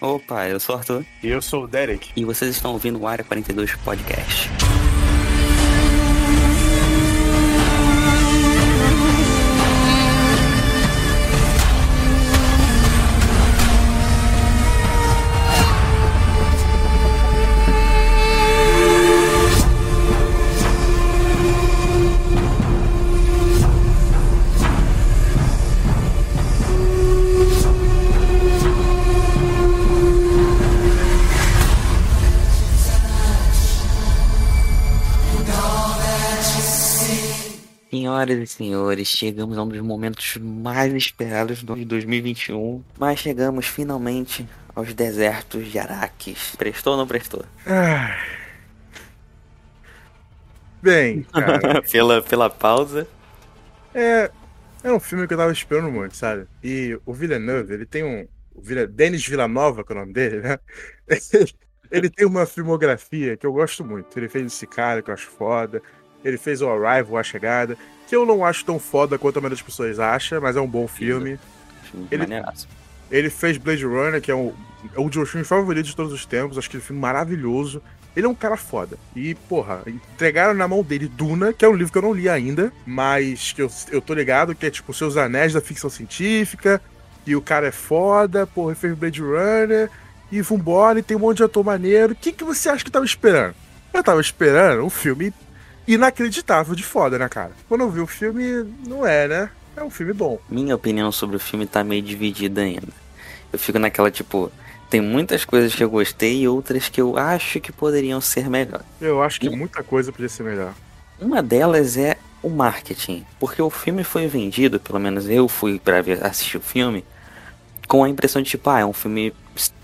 Opa, eu sou o Arthur. E eu sou o Derek. E vocês estão ouvindo o Área 42 Podcast. Senhoras e senhores, chegamos a um dos momentos mais esperados de 2021, mas chegamos finalmente aos desertos de Araques. Prestou ou não prestou? Ah. Bem, cara, pela, pela pausa. é, é um filme que eu tava esperando muito, sabe? E o Villeneuve, ele tem um. O Villa, Denis Villanova, que é o nome dele, né? Ele tem uma filmografia que eu gosto muito. Ele fez esse cara que eu acho foda. Ele fez o Arrival, A Chegada, que eu não acho tão foda quanto a maioria das pessoas acha, mas é um bom filme. Filme Ele-. Ele fez Blade Runner, que é um, é um dos meus filmes favoritos de todos os tempos. Acho que é um filme maravilhoso. Ele é um cara foda. E, porra, entregaram na mão dele Duna, que é um livro que eu não li ainda, mas que eu, eu tô ligado que é tipo Seus Anéis da Ficção Científica. E o cara é foda, porra, ele fez Blade Runner. E vambora, e tem um monte de ator maneiro. O que, que você acha que eu tava esperando? Eu tava esperando um filme inacreditável de foda, né, cara? Quando eu vi o filme, não é, né? É um filme bom. Minha opinião sobre o filme tá meio dividida ainda. Eu fico naquela tipo, tem muitas coisas que eu gostei e outras que eu acho que poderiam ser melhor. Eu acho que muita coisa podia ser melhor. Uma delas é o marketing, porque o filme foi vendido, pelo menos eu fui pra ver, assistir o filme, com a impressão de tipo, ah, é um filme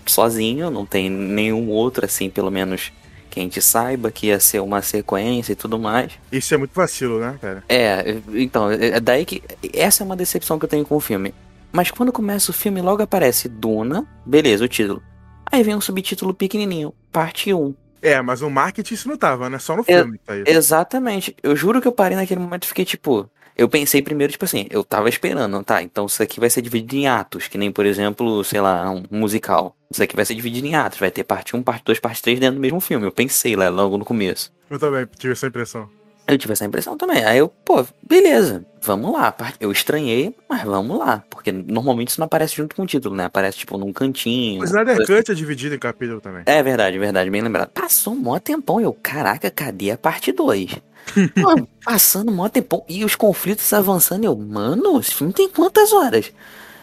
sozinho, não tem nenhum outro assim, pelo menos que a gente saiba que ia ser uma sequência e tudo mais. Isso é muito vacilo, né, cara? É, então, é é daí que. Essa é uma decepção que eu tenho com o filme. Mas quando começa o filme, logo aparece Duna, beleza, o título. Aí vem um subtítulo pequenininho, parte 1. É, mas no marketing isso não tava, né? Só no É, filme. Tá aí. Exatamente. Eu juro que eu parei naquele momento e fiquei tipo. Eu pensei primeiro, tipo assim, eu tava esperando, tá? Então isso aqui vai ser dividido em atos, que nem, por exemplo, sei lá, um musical. Isso aqui vai ser dividido em atos, vai ter parte 1, parte 2, parte 3 dentro do mesmo filme. Eu pensei lá logo no começo. Eu também tive essa impressão. Eu tive essa impressão também. Aí eu, pô, beleza, vamos lá. Eu estranhei, mas vamos lá. Porque normalmente isso não aparece junto com o título, né? Aparece, tipo, num cantinho. O Snyder Cut é dividido em capítulo também. É verdade, verdade, bem lembrado. Passou um mó tempão, eu, caraca, cadê a parte 2? Mano, passando mó tempão e os conflitos avançando, eu, mano, esse filme tem quantas horas?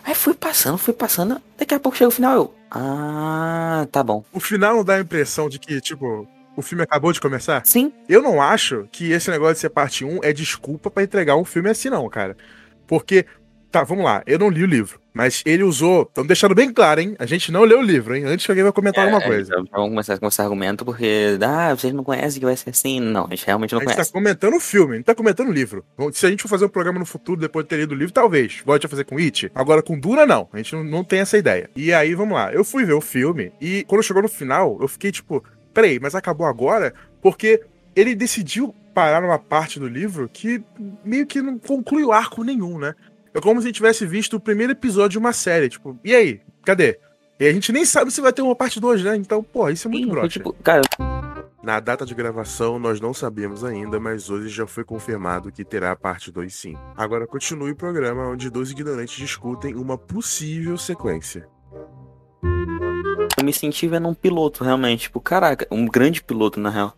Aí fui passando, fui passando, daqui a pouco chega o final, eu, ah, tá bom. O final não dá a impressão de que, tipo, o filme acabou de começar? Sim, Eu não acho que esse negócio de ser parte 1 é desculpa pra entregar um filme assim, não, cara. Porque, tá, vamos lá, eu não li o livro, mas ele usou. Estamos deixando bem claro, hein? A gente não leu o livro, hein? Antes que alguém vai comentar alguma É, coisa. então, Vamos começar com esse argumento, porque, ah, vocês não conhecem que vai ser assim. Não, a gente realmente não A gente conhece. tá comentando o filme, não tá comentando o livro. Se a gente for fazer um programa no futuro depois de ter lido o livro, talvez. Volte a fazer com It. Agora com Duna, não. A gente não, não tem essa ideia. E aí, vamos lá. Eu fui ver o filme e quando chegou no final, eu fiquei tipo, peraí, mas acabou agora? Porque ele decidiu parar numa parte do livro que meio que não conclui o arco nenhum, né? É como se a gente tivesse visto o primeiro episódio de uma série. Tipo, e aí? Cadê? E a gente nem sabe se vai ter uma parte 2, né? Então, pô, isso é muito broxa. tipo, cara, Na data de gravação, nós não sabemos ainda, mas hoje já foi confirmado que terá a parte 2 sim. Agora continue o programa onde dois ignorantes discutem uma possível sequência. eu me senti vendo um piloto, realmente. Tipo, caraca, um grande piloto, na real.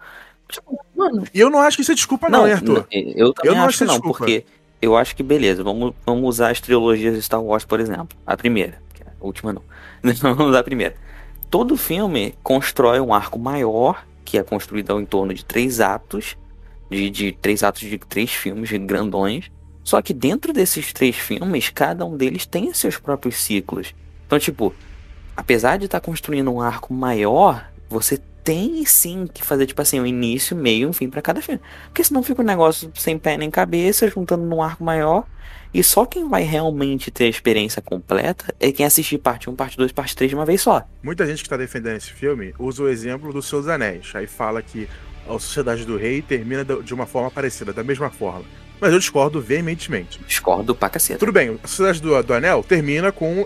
Tipo, mano, E eu não acho que isso é desculpa, não, hein, Arthur? eu também Eu não acho acho não, desculpa. porque eu acho que beleza, vamos, vamos usar as trilogias de Star Wars, por exemplo. A primeira, é a última não. vamos usar a primeira. Todo filme constrói um arco maior, que é construído em torno de três atos, de, de três atos de três filmes grandões. Só que dentro desses três filmes, cada um deles tem seus próprios ciclos. Então, tipo, apesar de estar construindo um arco maior, você tem sim que fazer, tipo assim, um início, meio e um fim pra cada filme. Porque senão fica um negócio sem pé nem cabeça, juntando num arco maior. E só quem vai realmente ter a experiência completa é quem assistir parte 1, parte 2, parte 3 de uma vez só. Muita gente que tá defendendo esse filme usa o exemplo dos Seus Anéis. Aí fala que a Sociedade do Rei termina de uma forma parecida, da mesma forma. mas eu discordo veementemente. Discordo pra caceta. Tudo bem, a Cidade do, do Anel termina com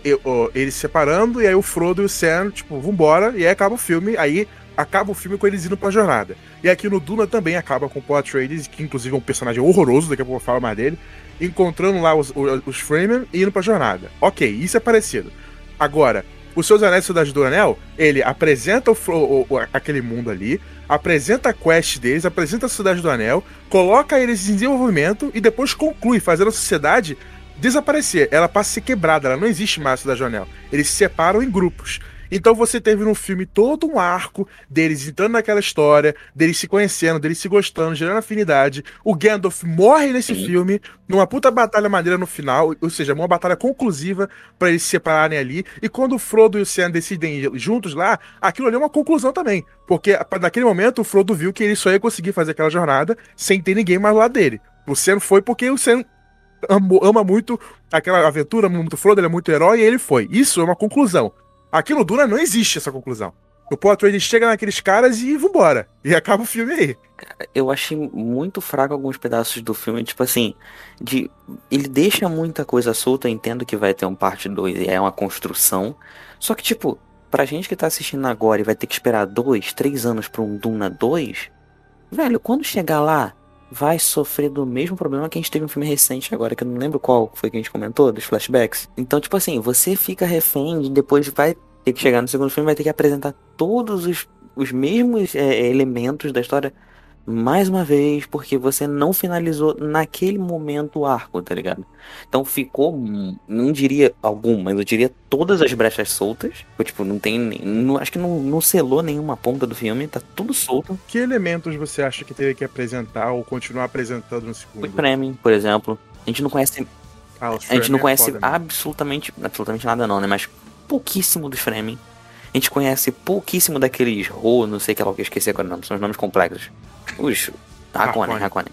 eles se separando, e aí o Frodo e o Sam, tipo, vambora, e aí acaba o filme, aí acaba o filme com eles indo pra jornada. E aqui no Duna também acaba com o Paul Atreides, que inclusive é um personagem horroroso, daqui a pouco eu falo mais dele, encontrando lá os, os, os Fremen e indo pra jornada. Ok, isso é parecido. Agora, os seus anéis Cidade do Anel, ele apresenta o, o, o, aquele mundo ali, apresenta a quest deles, apresenta a Cidade do Anel, coloca eles em desenvolvimento e depois conclui, fazendo a sociedade desaparecer. Ela passa a ser quebrada, ela não existe mais a Cidade do Anel. Eles se separam em grupos. Então você teve no filme todo um arco deles entrando naquela história, deles se conhecendo, deles se gostando, gerando afinidade. O Gandalf morre nesse Sim. filme, numa puta batalha maneira no final, ou seja, uma batalha conclusiva para eles se separarem ali. E quando o Frodo e o Sam decidem ir juntos lá, aquilo ali é uma conclusão também. Porque naquele momento o Frodo viu que ele só ia conseguir fazer aquela jornada sem ter ninguém mais lá dele. O Sam foi porque o Sam ama muito aquela aventura, ama muito Frodo, ele é muito herói e ele foi. Isso é uma conclusão. Aqui no Duna não existe essa conclusão. O Paul Atreides chega naqueles caras e vambora. E acaba o filme aí. Eu achei muito fraco alguns pedaços do filme, tipo assim, de ele deixa muita coisa solta, eu entendo que vai ter um parte 2 e é uma construção. Só que, tipo, pra gente que tá assistindo agora e vai ter que esperar dois, três anos pra um Duna 2, velho, quando chegar lá, vai sofrer do mesmo problema que a gente teve um filme recente agora, que eu não lembro qual foi que a gente comentou, dos flashbacks. Então, tipo assim, você fica refém e depois vai ter que chegar no segundo filme vai ter que apresentar todos os, os mesmos é, elementos da história mais uma vez, porque você não finalizou naquele momento o arco, tá ligado? Então ficou, não diria algumas, eu diria todas as brechas soltas. tipo, não tem, não, acho que não, não selou nenhuma ponta do filme, tá tudo solto. Que elementos você acha que teria que apresentar ou continuar apresentando no segundo? O Framing, por exemplo. A gente não conhece. Ah, a gente não é conhece absolutamente, absolutamente nada não, né? Mas pouquíssimo dos Fremen. A gente conhece pouquíssimo daqueles Ro, não sei que lá que eu esqueci agora o nome, são os nomes complexos. Os Hakonnen, Hakonnen.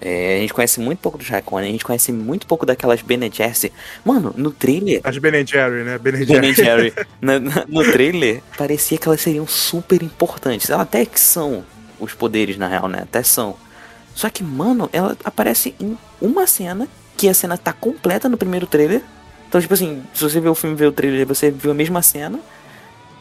É, a gente conhece muito pouco dos Hakonnen, a gente conhece muito pouco daquelas Bene Gesserit. Mano, no trailer... As Bene Jerry, né? Bene Jerry. Jerry. no, no trailer, parecia que elas seriam super importantes. Elas até que são os poderes, na real, né? Até são. Só que, mano, ela aparece em uma cena, que a cena tá completa no primeiro trailer. Então, tipo assim, se você vê o filme, vê o trailer, você viu a mesma cena.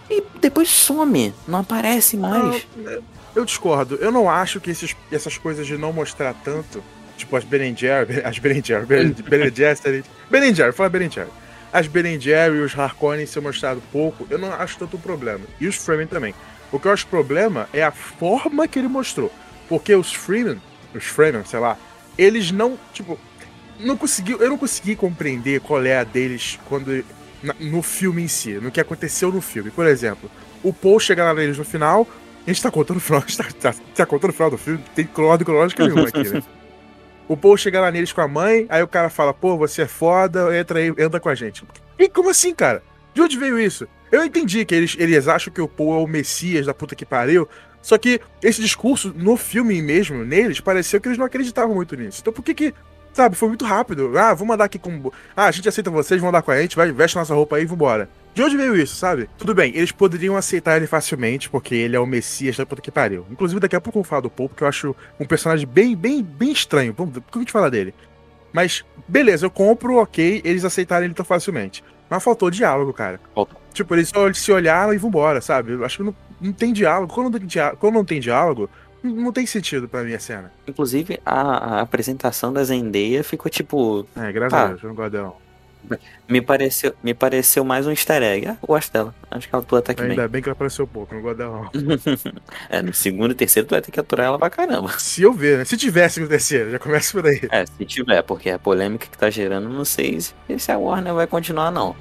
E depois some, não aparece mais. Não, eu discordo. Eu não acho que esses, essas coisas de não mostrar tanto, tipo as Berenjer, as Berenjer, Berenjer, Berenjer, fala Berenjer. As Berenjer e os Harkonnen ser mostrado pouco, eu não acho tanto um problema. E os Fremen também. O que eu acho problema é a forma que ele mostrou. Porque os Fremen, os Fremen, sei lá, eles não, tipo, não consegui, eu não consegui compreender qual é a deles quando no filme em si, no que aconteceu no filme. Por exemplo, o Paul chega lá neles no final, a gente tá contando o final, tá, tá, tá contando o final do filme, tem ordem cronológica nenhuma aqui, né? O Paul chega lá neles com a mãe, aí o cara fala, pô, você é foda, entra aí, anda com a gente. E como assim, cara? De onde veio isso? Eu entendi que eles, eles acham que o Paul é o Messias da puta que pariu, só que esse discurso, no filme mesmo, neles, pareceu que eles não acreditavam muito nisso. Então por que que Sabe, foi muito rápido. Ah, vamos andar aqui com. Ah, a gente aceita vocês, vão andar com a gente, vai, veste nossa roupa aí e vambora. De onde veio isso, sabe? Tudo bem, eles poderiam aceitar ele facilmente, porque ele é o Messias da puta que pariu. Inclusive, daqui a pouco eu vou falar do Pope, que eu acho um personagem bem, bem, bem estranho. Por que a gente fala dele? Mas, beleza, eu compro, ok, eles aceitarem ele tão facilmente. Mas faltou diálogo, cara. Faltou. Tipo, eles só se olharam e vambora, sabe? Eu acho que não, não tem diálogo. Quando não tem diálogo, quando não tem diálogo não tem sentido pra mim a cena. Inclusive, a, a apresentação da Zendaya ficou tipo. É, graças a Deus, eu não gosto dela. Me pareceu, me pareceu mais um easter egg. Ah, eu gosto dela. Acho que ela atua até que Ainda bem. bem que ela apareceu pouco, não gosto dela é, no segundo e terceiro tu vai ter que aturar ela pra caramba. Se eu ver, né? Se tivesse no terceiro, já começa por aí. É, se tiver, porque a polêmica que tá gerando, não sei se, se a Warner vai continuar, não.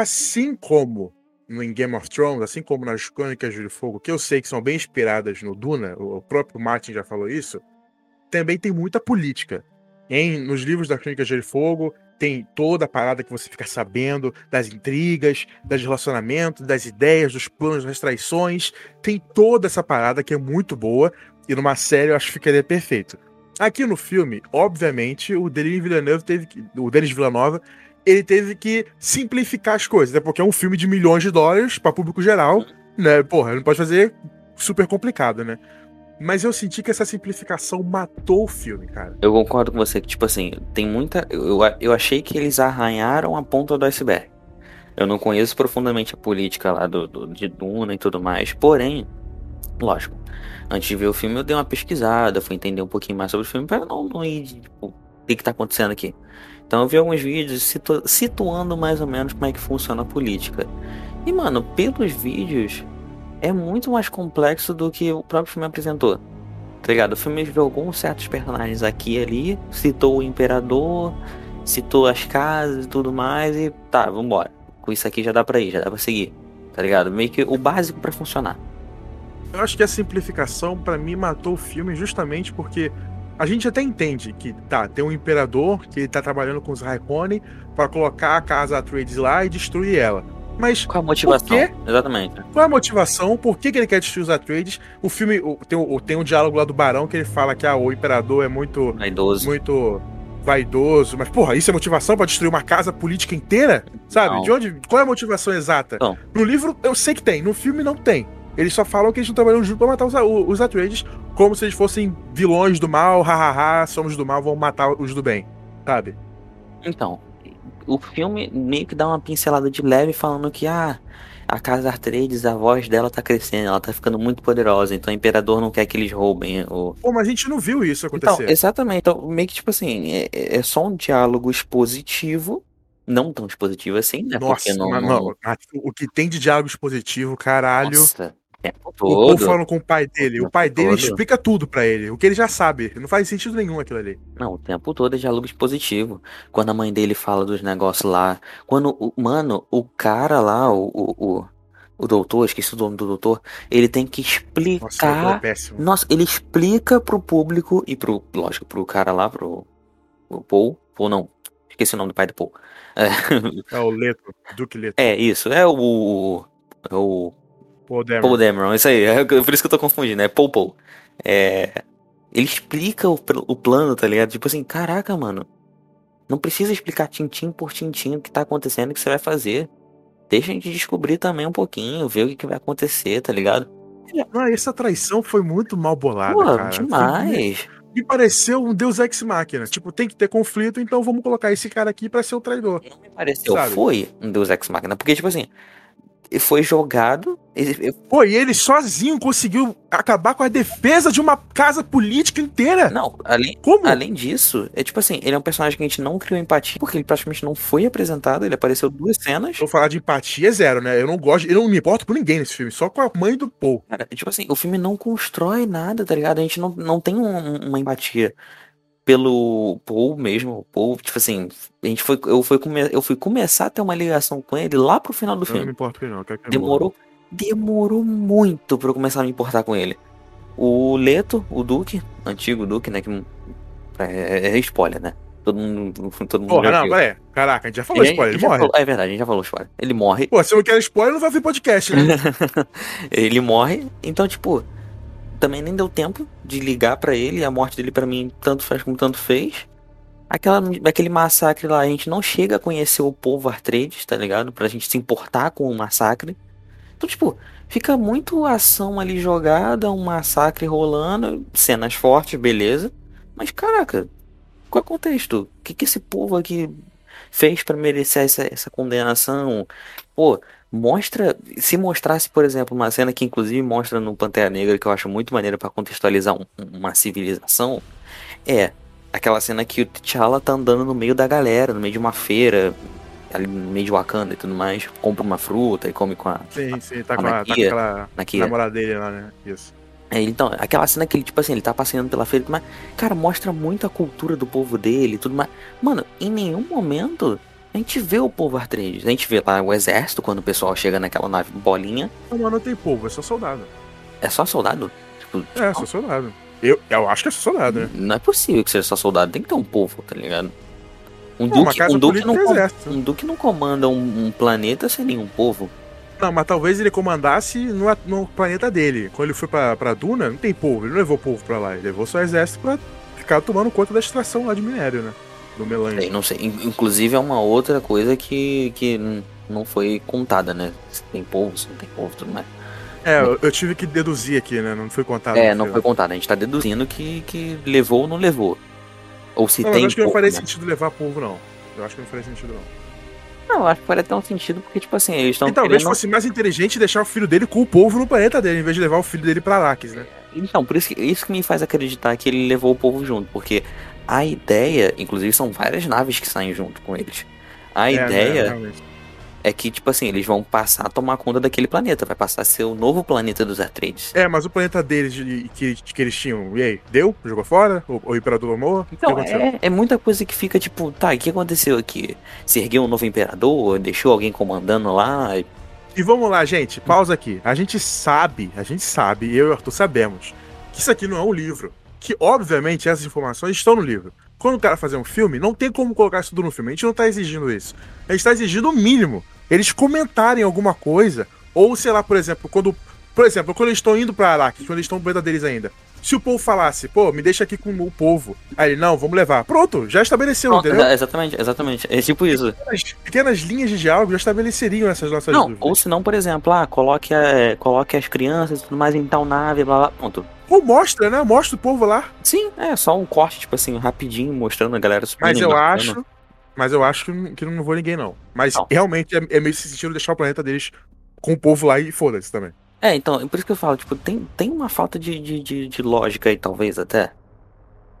Assim como em Game of Thrones, assim como nas Crônicas de Fogo, que eu sei que são bem inspiradas no Duna, o próprio Martin já falou isso, também tem muita política. Em, nos livros da Crônicas de Fogo, tem toda a parada que você fica sabendo das intrigas, dos relacionamentos, das ideias, dos planos, das traições. Tem toda essa parada que é muito boa e numa série eu acho que ficaria perfeito. Aqui no filme, obviamente, o Denis Villeneuve teve que, o Denis Villanova, ele teve que simplificar as coisas, né? Porque é um filme de milhões de dólares para público geral, né? Porra, não pode fazer super complicado, né? Mas eu senti que essa simplificação matou o filme, cara. Eu concordo com você que, tipo assim, tem muita. Eu, eu achei que eles arranharam a ponta do iceberg. Eu não conheço profundamente a política lá do, do, de Duna e tudo mais. Porém, lógico, antes de ver o filme eu dei uma pesquisada, fui entender um pouquinho mais sobre o filme para não, não ir, tipo, o que, que tá acontecendo aqui. Então eu vi alguns vídeos situ situando mais ou menos como é que funciona a política. E, mano, pelos vídeos, é muito mais complexo do que o próprio filme apresentou. Tá ligado? O filme jogou certos personagens aqui e ali, citou o imperador, citou as casas e tudo mais, e tá, vambora. Com isso aqui já dá pra ir, já dá pra seguir. Tá ligado? Meio que o básico para funcionar. Eu acho que a simplificação, para mim, matou o filme justamente porque a gente até entende que, tá, tem um imperador que tá trabalhando com os Raikkonen para colocar a casa Atreides lá e destruir ela. Mas. Qual a motivação? Exatamente. Qual a motivação? Por que, que ele quer destruir os Atreides? O filme tem, o, tem um diálogo lá do Barão que ele fala que ah, o imperador é muito. Vaidoso. Muito vaidoso. Mas, porra, isso é motivação para destruir uma casa política inteira? Sabe? Não. De onde. Qual é a motivação exata? Não. No livro, eu sei que tem. No filme, não tem. Eles só falam que eles estão trabalhando junto pra matar os, os Atreides, como se eles fossem vilões do mal, hahaha, somos do mal, vamos matar os do bem. Sabe? Então, o filme meio que dá uma pincelada de leve falando que ah, a casa Atreides, a voz dela tá crescendo, ela tá ficando muito poderosa, então o imperador não quer que eles roubem o. Pô, mas a gente não viu isso Então, acontecer. exatamente. Então, meio que tipo assim, é, é só um diálogo expositivo, não tão expositivo assim, né? Nossa, Porque não. não- o que tem de diálogo expositivo, caralho. Nossa, o tempo O povo todo. falando com o pai dele. O tempo pai dele todo. explica tudo pra ele. O que ele já sabe. Não faz sentido nenhum aquilo ali. Não, o tempo todo é diálogo expositivo. Quando a mãe dele fala dos negócios lá. Quando, o, mano, o cara lá, o, o, o, o doutor, esqueci o nome do doutor, ele tem que Nossa, explicar. é péssimo. Nossa, ele explica pro público e pro, lógico, pro cara lá, pro, pro Paul. Paul não, esqueci o nome do pai do Paul. É, É o Leto, Duque Leto. é isso, é o. É o Paul Dameron. Paul Dameron, isso aí, é por isso que eu tô confundindo, é Paul Paul. É, ele explica o, o plano, tá ligado? Tipo assim, caraca, mano, não precisa explicar tintim por tintim o que tá acontecendo, o que você vai fazer. Deixa a gente descobrir também um pouquinho, ver o que, que vai acontecer, tá ligado? Não, essa traição foi muito mal bolada, Pô, cara. Foi- demais. Me pareceu um Deus Ex Machina. Tipo, tem que ter conflito, então vamos colocar esse cara aqui pra ser o traidor. Não me pareceu, Sabe? foi um Deus Ex Machina, porque, tipo assim, ele foi jogado, Pô, e ele sozinho conseguiu acabar com a defesa de uma casa política inteira. não, além, Como? Além disso, é tipo assim, ele é um personagem que a gente não criou empatia, porque ele praticamente não foi apresentado, ele apareceu duas cenas. Vou falar de empatia é zero, né? Eu não gosto, eu não me importo por ninguém nesse filme, só com a mãe do Paul. Cara, tipo assim, o filme não constrói nada, tá ligado? A gente não, não tem um- uma empatia pelo Paul mesmo. O Paul, tipo assim, a gente foi, eu, fui come, eu fui começar a ter uma ligação com ele lá pro final do Eu não me filme. importo ele, não. que. Demorou, demorou muito pra eu começar a me importar com ele. O Leto, o Duque, antigo Duque, né? Que é, é spoiler, né? Todo mundo, todo mundo Porra, não, peraí. Caraca, a gente já falou spoiler, ele morre. falou- é verdade, a gente já falou spoiler. Ele morre. Pô, se eu não quero spoiler, não vai ver podcast, né? ele morre. Então, tipo, também nem deu tempo de ligar pra ele. A morte dele pra mim tanto faz como tanto fez. Aquela, aquele massacre lá, a gente não chega a conhecer o povo Artrades, tá ligado? Pra gente se importar com o massacre. Então, tipo, fica muito ação ali jogada, um massacre rolando, cenas fortes, beleza. Mas, caraca, qual é o contexto? O que, que esse povo aqui fez pra merecer essa, essa condenação? Pô, mostra. Se mostrasse, por exemplo, uma cena que inclusive mostra no Pantera Negra, que eu acho muito maneira pra contextualizar um- uma civilização, é aquela cena que o T'Challa tá andando no meio da galera, no meio de uma feira, ali no meio de Wakanda e tudo mais, compra uma fruta e come com a. Sim, sim, tá a com, a, tá com Nakia, aquela Nakia. namorada dele lá, né? Isso. É, então, aquela cena que ele, tipo assim, ele tá passeando pela feira, mas, cara, mostra muito a cultura do povo dele e tudo mais. Mano, em nenhum momento a gente vê o povo Artrades. A gente vê lá o exército, quando o pessoal chega naquela nave bolinha. Não, mas não tem povo, é só soldado. É só soldado? Tipo, É, só soldado. Eu, eu acho que é só soldado, né? não é possível que seja só soldado, tem que ter um povo, tá ligado? Um Não, duque, um duque, não, um duque não comanda um, um planeta sem nenhum povo. Não, mas talvez ele comandasse no, no planeta dele. Quando ele foi pra, pra Duna, não tem povo, ele não levou povo pra lá, ele levou só exército pra ficar tomando conta da extração lá de minério, né? Do melange. Sei, não sei. In- Inclusive é uma outra coisa que, que não foi contada, né? Se tem povo, se não tem povo, tudo mais. É, eu, eu tive que deduzir aqui, né? Não foi contado. é, não filme. foi contada. A gente tá deduzindo que, que levou ou não levou. Ou se Não, tem eu acho que não faria né? sentido levar povo, não. Eu acho que não faria sentido, não. Não, eu acho que faria até um sentido, porque, tipo assim, eles estão e talvez fosse mais inteligente deixar o filho dele com o povo no planeta dele, em vez de levar o filho dele pra Arrakis, né? Então, por isso que, isso que me faz acreditar que ele levou o povo junto, porque a ideia, inclusive são várias naves que saem junto com eles. A É, ideia realmente. é que, tipo assim, eles vão passar a tomar conta daquele planeta, vai passar a ser o novo planeta dos Atreides. É, mas o planeta deles de- que, que eles tinham, e aí? Deu? Jogou fora? O, o Imperador amou? Então, o que aconteceu? é, é muita coisa que fica tipo, tá, o que aconteceu aqui? Se ergueu um novo imperador, deixou alguém comandando lá? E vamos lá, gente, pausa aqui. A gente sabe, a gente sabe, eu e o Arthur sabemos, que isso aqui não é um livro. Que, obviamente, essas informações estão no livro. Quando o cara fazer um filme, não tem como colocar isso tudo no filme. A gente não tá exigindo isso. A gente tá exigindo o mínimo. Eles comentarem alguma coisa, ou sei lá, por exemplo, quando. Por exemplo, quando eles estão indo pra Arrakis, quando eles estão no planeta deles ainda. Se o povo falasse, pô, me deixa aqui com o povo. Aí ele, não, vamos levar. Pronto, já estabeleceu, Não, entendeu? exa- exatamente, exatamente. É tipo isso. As pequenas linhas de diálogo já estabeleceriam essas nossas Não, dúvidas. ou se não, por exemplo, ah, coloque, a- coloque as crianças e tudo mais em tal nave, blá blá, pronto. Ou mostra, né? Mostra o povo lá. Sim, é só um corte, tipo assim, rapidinho, mostrando a galera subindo. Mas eu acho. Mas eu acho que, não- que não vou ninguém, não. Mas Não. realmente é, é meio esse sentido deixar o planeta deles com o povo lá e foda-se também. É, então, por isso que eu falo, tipo, tem, tem uma falta de, de, de, de lógica aí, talvez, até.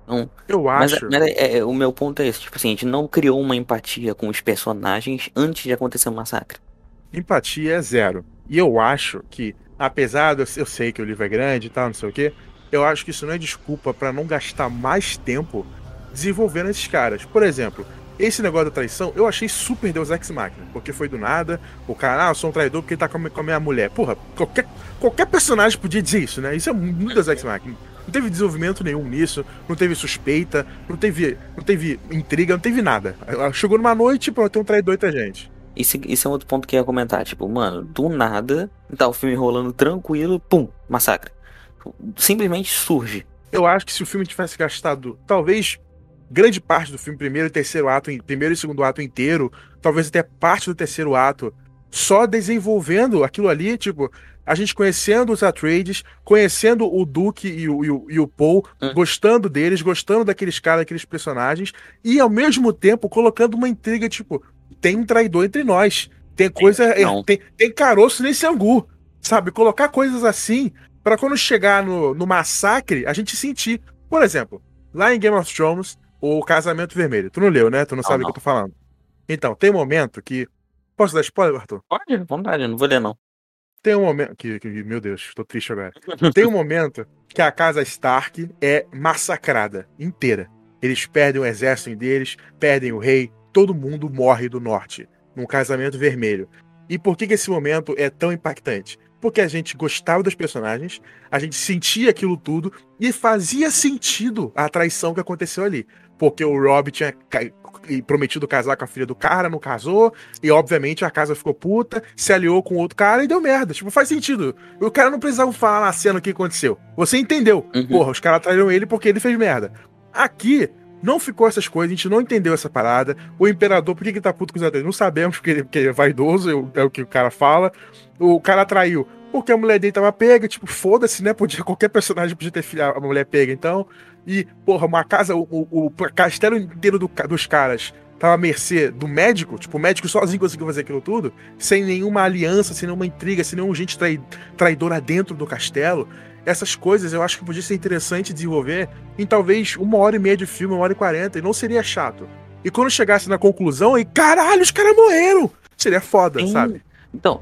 Não, Eu mas acho. mas é- é- o meu ponto é esse, tipo assim, a gente não criou uma empatia com os personagens antes de acontecer o massacre. Empatia é zero. E eu acho que, apesar de eu, sei que o livro é grande e tal, não sei o quê, eu acho que isso não é desculpa pra não gastar mais tempo desenvolvendo esses caras. Por exemplo, esse negócio da traição, eu achei super Deus Ex Machina, porque foi do nada, o cara, ah, eu sou um traidor porque ele tá com a minha mulher. Porra, qualquer, qualquer personagem podia dizer isso, né? Isso é muito Deus Ex Machina. Não teve desenvolvimento nenhum nisso, não teve suspeita, não teve, não teve intriga, não teve nada. Chegou numa noite, pronto, tem um traidor entre a gente. Isso, isso é outro ponto que eu ia comentar, tipo, mano, do nada, tá o filme rolando tranquilo, pum, massacre. Simplesmente surge. Eu acho que se o filme tivesse gastado, talvez, grande parte do filme, primeiro e terceiro ato, primeiro e segundo ato inteiro, talvez até parte do terceiro ato, só desenvolvendo aquilo ali, tipo, a gente conhecendo os Atreides, conhecendo o Duke e o, e o, e o Paul, Hum. gostando deles, gostando daqueles caras, daqueles personagens, e ao mesmo tempo colocando uma intriga, tipo, tem um traidor entre nós. Tem coisa. é, não. Tem, tem caroço nesse angu. Sabe? Colocar coisas assim Pra quando chegar no, no massacre, a gente sentir. Por exemplo, lá em Game of Thrones, o Casamento Vermelho. Tu não leu, né? Tu não, Não, sabe o que eu tô falando. Então, tem momento que. Posso dar spoiler, Arthur? Pode, vontade, eu não vou ler, não. Tem um momento. Que, que- meu Deus, tô triste agora. Tem um momento que a casa Stark é massacrada inteira. Eles perdem o exército deles, perdem o rei, todo mundo morre do norte, num casamento vermelho. E por que, que esse momento é tão impactante? Porque a gente gostava dos personagens, a gente sentia aquilo tudo e fazia sentido a traição que aconteceu ali. Porque o Rob tinha prometido casar com a filha do cara, não casou, e obviamente a casa ficou puta, se aliou com outro cara e deu merda. Tipo, faz sentido. O cara não precisava falar na cena o que aconteceu. Você entendeu. Uhum. Porra, os caras traíram ele porque ele fez merda. Aqui, não ficou essas coisas, a gente não entendeu essa parada. O imperador, por que que tá puto com os atores? Não sabemos, porque ele, porque ele é vaidoso, é o- que o cara fala. O cara traiu porque a mulher dele tava pega, tipo, foda-se, né? Podia, qualquer personagem podia ter filha, a mulher pega, então. E, porra, uma casa, o, o, o castelo inteiro do dos caras tava à mercê do médico, tipo, o médico sozinho conseguiu fazer aquilo tudo, sem nenhuma aliança, sem nenhuma intriga, sem nenhum gente trai, traidora dentro do castelo. Essas coisas eu acho que podia ser interessante desenvolver em talvez uma hora e meia de filme, uma hora e quarenta, e não seria chato. E quando chegasse na conclusão, aí, caralho, os caras morreram! Seria foda, Sim. sabe? Então,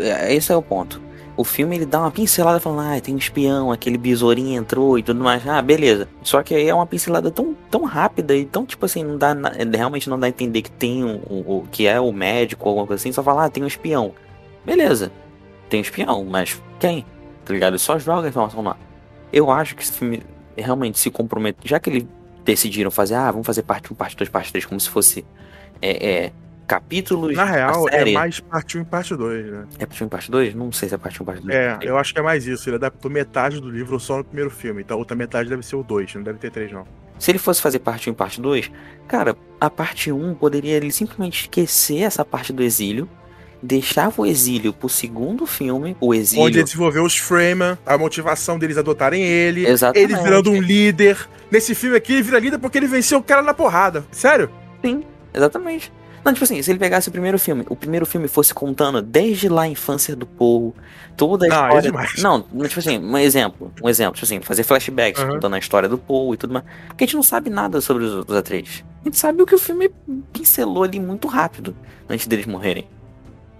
é- esse é o ponto. O filme ele dá uma pincelada falando, ah, tem um espião, aquele besourinho entrou e tudo mais. Ah, beleza. Só que aí é uma pincelada tão, tão rápida e tão, tipo assim, não dá realmente não dá a entender que tem um, um- o que é o médico ou alguma coisa assim, só fala, ah, tem um espião. Beleza. Tem um espião, mas quem? Tá ligado? Ele só joga a informação lá. Eu acho que esse filme realmente se compromete, já que ele decidiram fazer, ah, vamos fazer parte 1, parte 2, parte 3, como se fosse é, é, capítulos. Na real, é mais parte 1 e parte 2, né? É parte 1 e parte 2? Não sei se é parte 1 e parte 2. É, eu acho que é mais isso. Ele adaptou metade do livro só no primeiro filme. Então a outra metade deve ser o 2, não deve ter 3, não. Se ele fosse fazer parte 1 e parte 2, cara, a parte 1 poderia ele simplesmente esquecer essa parte do exílio, deixava o exílio pro segundo filme, o exílio. Onde ele desenvolveu os Freeman, a motivação deles adotarem ele, Exatamente. ele virando um líder. Nesse filme aqui, ele vira líder porque ele venceu o cara na porrada. Sério? Sim, exatamente. Não, tipo assim, se ele pegasse o primeiro filme, o primeiro filme fosse contando desde lá a infância do Paul, toda a Não, é história. demais. não, tipo assim, um exemplo, um exemplo, tipo assim, fazer flashbacks Aham. contando a história do Paul e tudo mais. Porque a gente não sabe nada sobre os, os atreides. A gente sabe o que o filme pincelou ali muito rápido antes deles morrerem.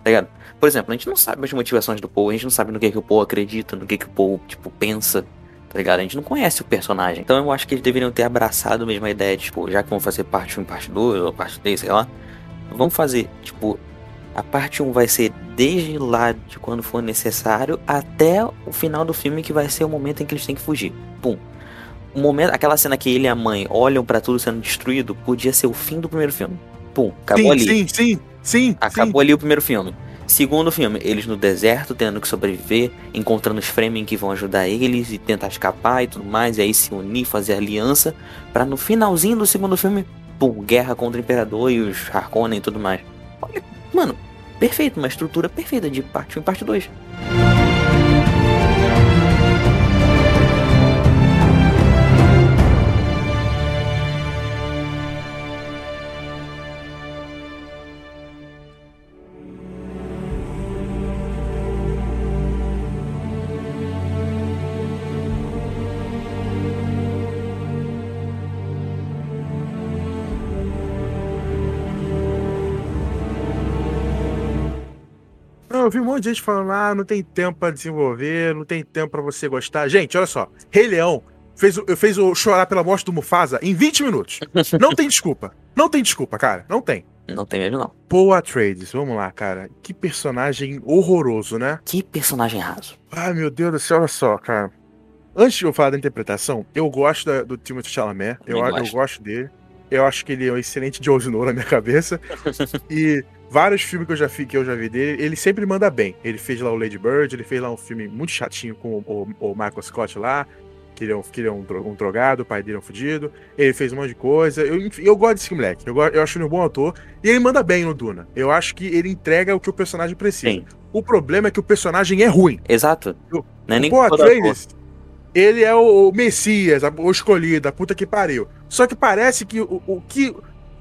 Tá ligado? Por exemplo, a gente não sabe as motivações do Paul, a gente não sabe no que, que o Paul acredita, no que, que o Paul, tipo, pensa. Tá ligado? A gente não conhece o personagem. Então eu acho que eles deveriam ter abraçado mesmo a ideia, tipo, já que vão fazer parte 1 e parte 2, ou parte 3, sei lá. Vamos fazer, tipo, a parte 1 vai ser desde lá de quando for necessário até o final do filme, que vai ser o momento em que eles têm que fugir. Pum. O momento, aquela cena que ele e a mãe olham pra tudo sendo destruído, podia ser o fim do primeiro filme. Pum, acabou sim, ali. sim, sim, sim. Acabou ali o primeiro filme. Segundo filme, eles no deserto, tendo que sobreviver, encontrando os Fremen que vão ajudar eles e tentar escapar e tudo mais, e aí se unir, fazer aliança, pra no finalzinho do segundo filme, pum, guerra contra o Imperador e os Harkonnen e tudo mais. Olha, mano, perfeito, uma estrutura perfeita de parte 1 e parte 2. Vi um monte de gente falando, ah, não tem tempo pra desenvolver, não tem tempo pra você gostar. Gente, olha só, Rei Leão fez, o- fez o chorar pela morte do Mufasa em 20 minutos. Não tem desculpa. Não tem desculpa, cara. Não tem. Não tem mesmo, não. Paul Atreides, vamos lá, cara. Que personagem horroroso, né? Que personagem raso. Ai, meu Deus do céu, olha só, cara. Antes de eu falar da interpretação, eu gosto da- do Timothée Chalamet. Eu, eu gosto. dele. Eu acho que ele é um excelente Jon Snow na minha cabeça. e vários filmes que eu, já vi, que eu já vi dele, ele sempre manda bem. Ele fez lá o Lady Bird, ele fez lá um filme muito chatinho com o, o- o Michael Scott lá, que ele é, um, que ele é um, um drogado, o pai dele é um fudido. Ele fez um monte de coisa. Eu, enfim, eu gosto desse moleque. Eu, eu acho ele um bom ator. E ele manda bem no Duna. Eu acho que ele entrega o que o personagem precisa. Sim. O problema é que o personagem é ruim. Exato. Eu- Não é nem Pô. Atreides, ele é o, o Messias, o escolhido, a puta que pariu. Só que parece que o, o que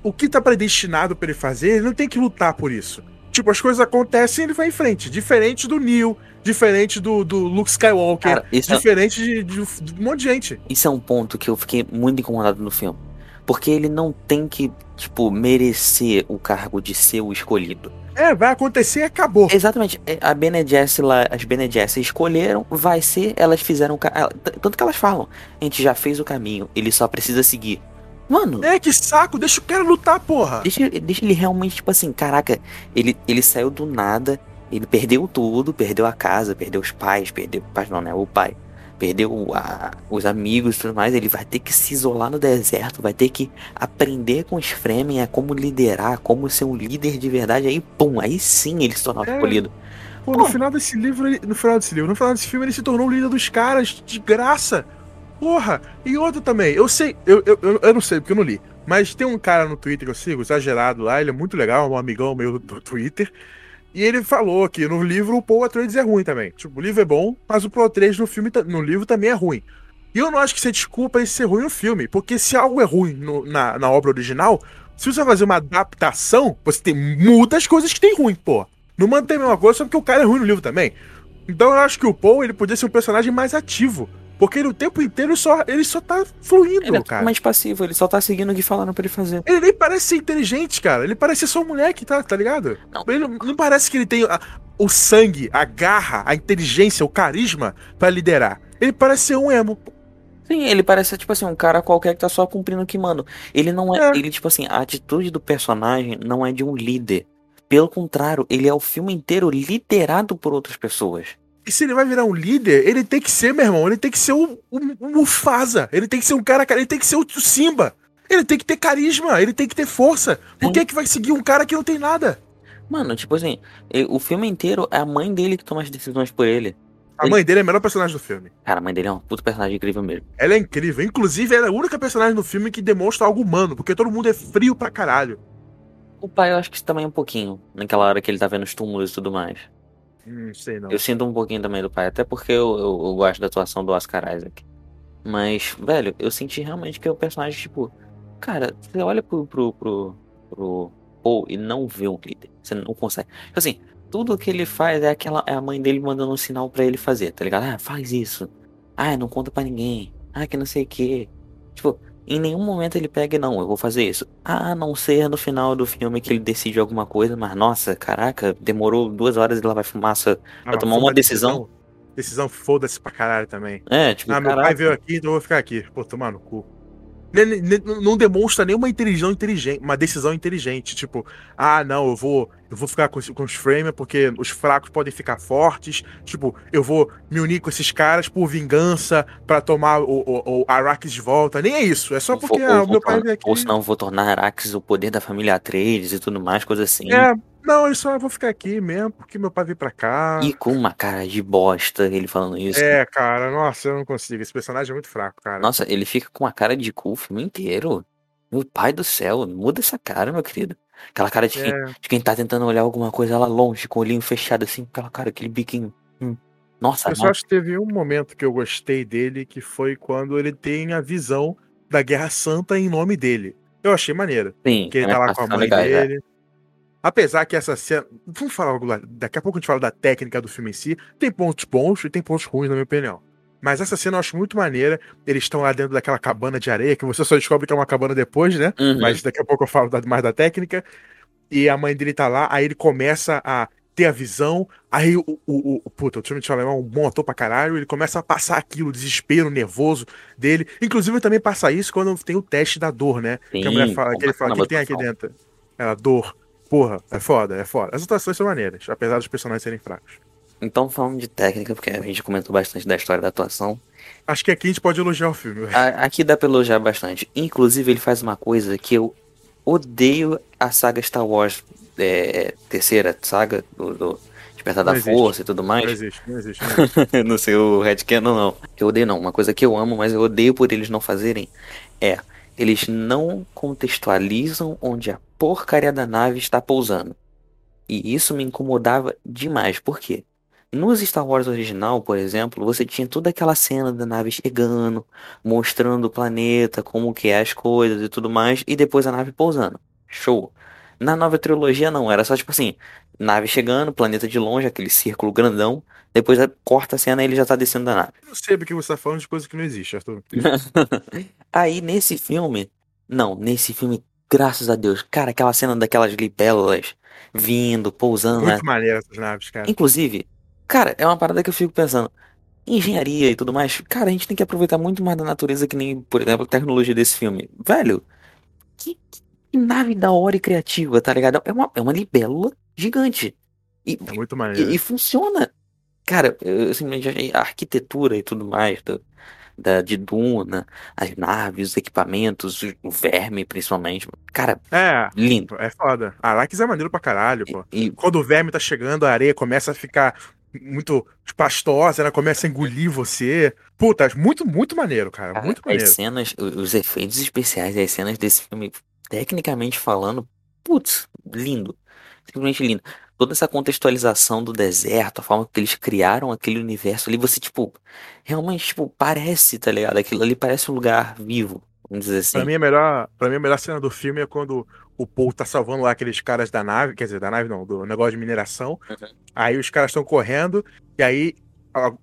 o que tá predestinado pra ele fazer, ele não tem que lutar por isso. Tipo, as coisas acontecem e ele vai em frente. Diferente do Neil, diferente do, do Luke Skywalker, Cara, isso é- diferente de, de- de um monte de gente. Isso é um ponto que eu fiquei muito incomodado no filme. Porque ele não tem que, tipo, merecer o cargo de ser o escolhido. É, vai acontecer e acabou. Exatamente. é, A Bene Gesserit lá, as Bene Gesserit escolheram, vai ser, elas fizeram. o Tanto que elas falam, a gente já fez o caminho, ele só precisa seguir. Mano, É, que saco, deixa o cara lutar, porra. deixa, deixa ele realmente, tipo assim, caraca, ele, ele saiu do nada, ele perdeu tudo, perdeu a casa, perdeu os pais, perdeu. Pais não, né? O pai. Perdeu a- os amigos e tudo mais, ele vai ter que se isolar no deserto, vai ter que aprender com os Fremen a como liderar, como ser um líder de verdade. Aí, pum, aí sim ele se tornava É. escolhido. Pô, no Pô. final desse livro, ele- no final desse livro, no final desse filme, ele se tornou o líder dos caras, de graça. Porra! E outro também, eu sei, eu, eu, eu, eu não sei, porque eu não li. Mas tem um cara no Twitter que eu sigo, exagerado lá, ele é muito legal, um amigão meu do, Twitter. E ele falou que no livro o Paul Atreides é ruim também. Tipo, o livro é bom, mas o Paul Atreides no, filme, no livro também é ruim. E eu não acho que é desculpa isso ser ruim no filme, porque se algo é ruim no- na, na obra original, se você fazer uma adaptação, você tem muitas coisas que tem ruim, pô. Não mantém a mesma coisa só porque o cara é ruim no livro também. Então eu acho que o Paul ele podia ser um personagem mais ativo. Porque ele o tempo inteiro só, ele só tá fluindo, Ele é cara. totalmente passivo, ele só tá seguindo o que falaram pra ele fazer. Ele nem parece ser inteligente, cara. Ele parece ser só um moleque, tá, tá ligado? Não. Ele não, parece que ele tem a- o sangue, a garra, a inteligência, o carisma pra liderar. Ele parece ser um emo. Sim, ele parece, tipo assim, um cara qualquer que tá só cumprindo o que manda. Ele não é, É. ele, tipo assim, a atitude do personagem não é de um líder. Pelo contrário, ele é o filme inteiro liderado por outras pessoas. E se ele vai virar um líder, ele tem que ser, meu irmão, ele tem que ser o, o, o Mufasa. Ele tem que ser um cara, ele tem que ser o Simba. Ele tem que ter carisma, ele tem que ter força. Por que, que vai seguir um cara que não tem nada? Mano, tipo assim, o filme inteiro é a mãe dele que toma as decisões por ele. A mãe dele é a melhor personagem do filme. Cara, a mãe dele é um puto personagem incrível mesmo. Ela é incrível. Inclusive, ela é a única personagem do filme que demonstra algo humano, porque todo mundo é frio pra caralho. O pai, eu acho que também é um pouquinho, naquela hora que ele tá vendo os túmulos e tudo mais. Sei não. Eu sinto um pouquinho também do pai, até porque eu, eu, eu gosto da atuação do Oscar Isaac. Mas, velho, eu senti realmente que é o personagem, tipo, cara, você olha pro, pro, pro, pro Paul e não vê um líder. Você não consegue. Tipo assim, tudo que ele faz é aquela é a mãe dele mandando um sinal para ele fazer, tá ligado? Ah, faz isso. Ah, não conta para ninguém. Ah, que não sei o que. Tipo, em nenhum momento ele pega não, eu vou fazer isso. A não ser no final do filme que ele decide alguma coisa, mas nossa, caraca, demorou duas horas e lá vai fumaça ah, pra tomar uma decisão. Decisão, decisão foda-se pra caralho também. É, tipo, ah, meu pai veio aqui, então eu vou ficar aqui. Pô, tomar no cu não demonstra nenhuma inteligência inteligente, uma decisão inteligente. Tipo, ah, não, eu vou, eu vou ficar com, com os Framer porque os fracos podem ficar fortes. Tipo, eu vou me unir com esses caras por vingança para tomar o, o, o, Arax de volta. Nem é isso. É só porque ou, ah, o meu pai veio aqui. Ou senão vou tornar Arax o poder da família Atreides e tudo mais, coisa assim. É, não, eu só vou ficar aqui mesmo, porque meu pai veio pra cá. E com uma cara de bosta, ele falando isso. É, cara, nossa, eu não consigo. Esse personagem é muito fraco, cara. Nossa, ele fica com uma cara de cu o filme inteiro. Meu pai do céu, muda essa cara, meu querido. Aquela cara de, é. quem, de quem tá tentando olhar alguma coisa lá longe, com o olhinho fechado assim, aquela cara, aquele biquinho. Hum. Nossa, Eu só acho que teve um momento que eu gostei dele, que foi quando ele tem a visão da Guerra Santa em nome dele. Eu achei maneiro. Sim. Que ele tá lá com a mãe legal, dele. Apesar que essa cena. Vamos falar algo lá. Daqui a pouco a gente fala da técnica do filme em si. Tem pontos bons e tem pontos ruins, na minha opinião. Mas essa cena eu acho muito maneira. Eles estão lá dentro daquela cabana de areia, que você só descobre que é uma cabana depois, né? Uhum. Mas daqui a pouco eu falo mais da técnica. E a mãe dele tá lá, aí ele começa a ter a visão. Aí o, o, o puta, o Timothy Chalamet é um bom ator pra caralho. Ele começa a passar aquilo, o desespero nervoso dele. Inclusive, também passa isso quando tem o teste da dor, né? Sim, que a mulher fala, que ele fala, o que tem aqui dentro? Ela, dor. Porra, é foda, é foda. As atuações são maneiras, apesar dos personagens serem fracos. Então, falando de técnica, porque a gente comentou bastante da história da atuação. Acho que aqui a gente pode elogiar o filme. A, aqui dá pra elogiar bastante. Inclusive, ele faz uma coisa que eu odeio a saga Star Wars, é, terceira saga do, do Despertar da Força e tudo mais. Não existe, não existe. Não, existe. no seu Red Canon, não. Eu odeio, não. Uma coisa que eu amo, mas eu odeio por eles não fazerem é eles não contextualizam onde a porcaria da nave está pousando. E isso me incomodava demais. Por quê? Nos Star Wars original, por exemplo, você tinha toda aquela cena da nave chegando, mostrando o planeta, como que é as coisas e tudo mais, e depois a nave pousando. Show. Na nova trilogia não, era só tipo assim, nave chegando, planeta de longe, aquele círculo grandão, depois corta a cena e ele já tá descendo da nave. Eu sei porque você tá falando de coisa que não existe, Arthur. Aí nesse filme, não, nesse filme, graças a Deus, cara, aquela cena daquelas libelas vindo, pousando. Muito né? maneiro essas naves, cara. Inclusive, cara, é uma parada que eu fico pensando. Engenharia e tudo mais, cara, a gente tem que aproveitar muito mais da natureza que nem, por exemplo, a tecnologia desse filme. Velho, que, que nave da hora e criativa, tá ligado? É uma, é uma libélula gigante. E, é muito maneiro. E, e funciona. Cara, eu simplesmente achei a arquitetura e tudo mais do, da, de Duna, as naves, os equipamentos, o verme principalmente. Cara, é, lindo. É foda. Arax é maneiro pra caralho, pô. E, Quando o verme tá chegando, a areia começa a ficar muito pastosa, ela começa a engolir você. Puta, muito, muito maneiro, cara. Muito maneiro. As cenas, os efeitos especiais as cenas desse filme, tecnicamente falando, putz, lindo. Simplesmente lindo toda essa contextualização do deserto, a forma que eles criaram aquele universo ali, você, tipo, realmente, tipo, parece, tá ligado? Aquilo ali parece um lugar vivo, vamos dizer assim. Pra mim, a melhor, pra mim, a melhor cena do filme é quando o Paul tá salvando lá aqueles caras da nave, quer dizer, da nave não, do negócio de mineração. Uhum. Aí os caras estão correndo, e aí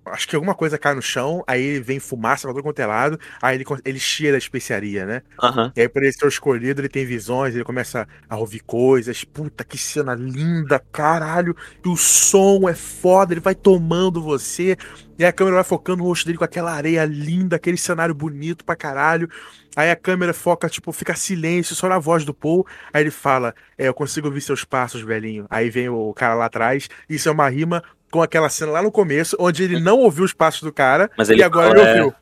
acho que alguma coisa cai no chão, aí vem fumaça pra todo quanto é lado, aí ele, ele cheira a especiaria, né? Uhum. E aí, por ele ser escolhido, ele tem visões, ele começa a ouvir coisas. Puta, que cena linda, caralho! E o som é foda, ele vai tomando você. E a câmera vai focando no rosto dele com aquela areia linda, aquele cenário bonito pra caralho. Aí a câmera foca, tipo, fica silêncio, só na voz do Paul. Aí ele fala: É, eu consigo ouvir seus passos, velhinho. Aí vem o cara lá atrás. Isso é uma rima com aquela cena lá no começo, onde ele não ouviu os passos do cara, Mas ele e agora fala, ele é. ouviu.